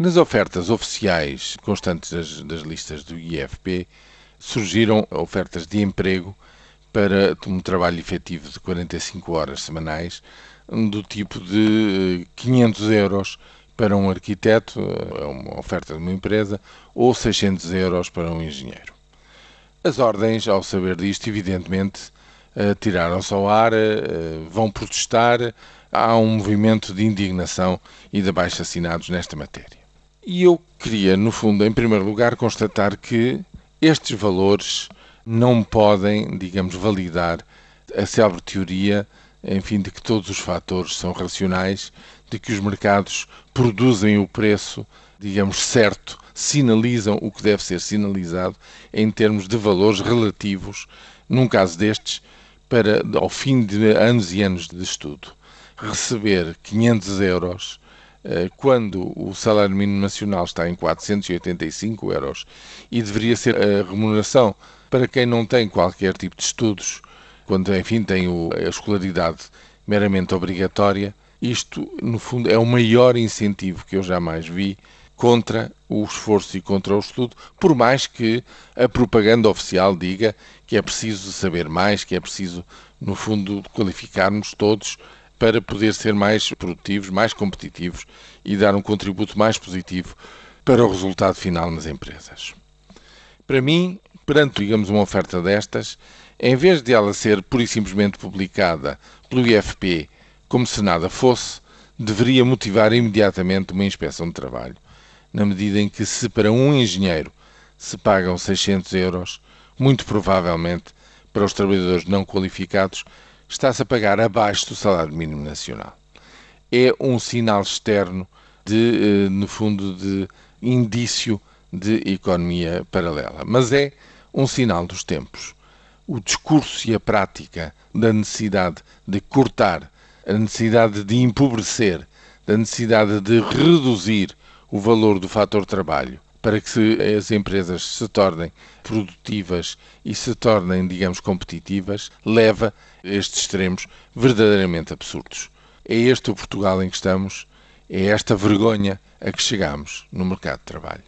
Nas ofertas oficiais constantes das, das listas do IFP, surgiram ofertas de emprego para um trabalho efetivo de 45 horas semanais, do tipo de 500 euros para um arquiteto, é uma oferta de uma empresa, ou 600 euros para um engenheiro. As ordens, ao saber disto, evidentemente, eh, tiraram-se ao ar, eh, vão protestar, há um movimento de indignação e de abaixo-assinados nesta matéria. E eu queria, no fundo, em primeiro lugar, constatar que estes valores não podem, digamos, validar a célebre teoria, enfim, de que todos os fatores são racionais, de que os mercados produzem o preço, digamos, certo, sinalizam o que deve ser sinalizado em termos de valores relativos, num caso destes, para, ao fim de anos e anos de estudo, receber 500 euros quando o salário mínimo nacional está em 485 euros e deveria ser a remuneração para quem não tem qualquer tipo de estudos, quando, enfim, tem a escolaridade meramente obrigatória, isto, no fundo, é o maior incentivo que eu jamais vi contra o esforço e contra o estudo, por mais que a propaganda oficial diga que é preciso saber mais, que é preciso, no fundo, qualificarmos todos para poder ser mais produtivos, mais competitivos e dar um contributo mais positivo para o resultado final nas empresas. Para mim, perante, digamos, uma oferta destas, em vez de ela ser pura e simplesmente publicada pelo IFP como se nada fosse, deveria motivar imediatamente uma inspeção de trabalho, na medida em que, se para um engenheiro se pagam 600 euros, muito provavelmente para os trabalhadores não qualificados está-se a pagar abaixo do salário mínimo nacional. É um sinal externo de, eh, no fundo, de indício de economia paralela. Mas é um sinal dos tempos. O discurso e a prática da necessidade de cortar, a necessidade de empobrecer, da necessidade de reduzir o valor do fator trabalho para que as empresas se tornem produtivas e se tornem, digamos, competitivas, leva a estes extremos verdadeiramente absurdos. É este o Portugal em que estamos, é esta vergonha a que chegamos no mercado de trabalho.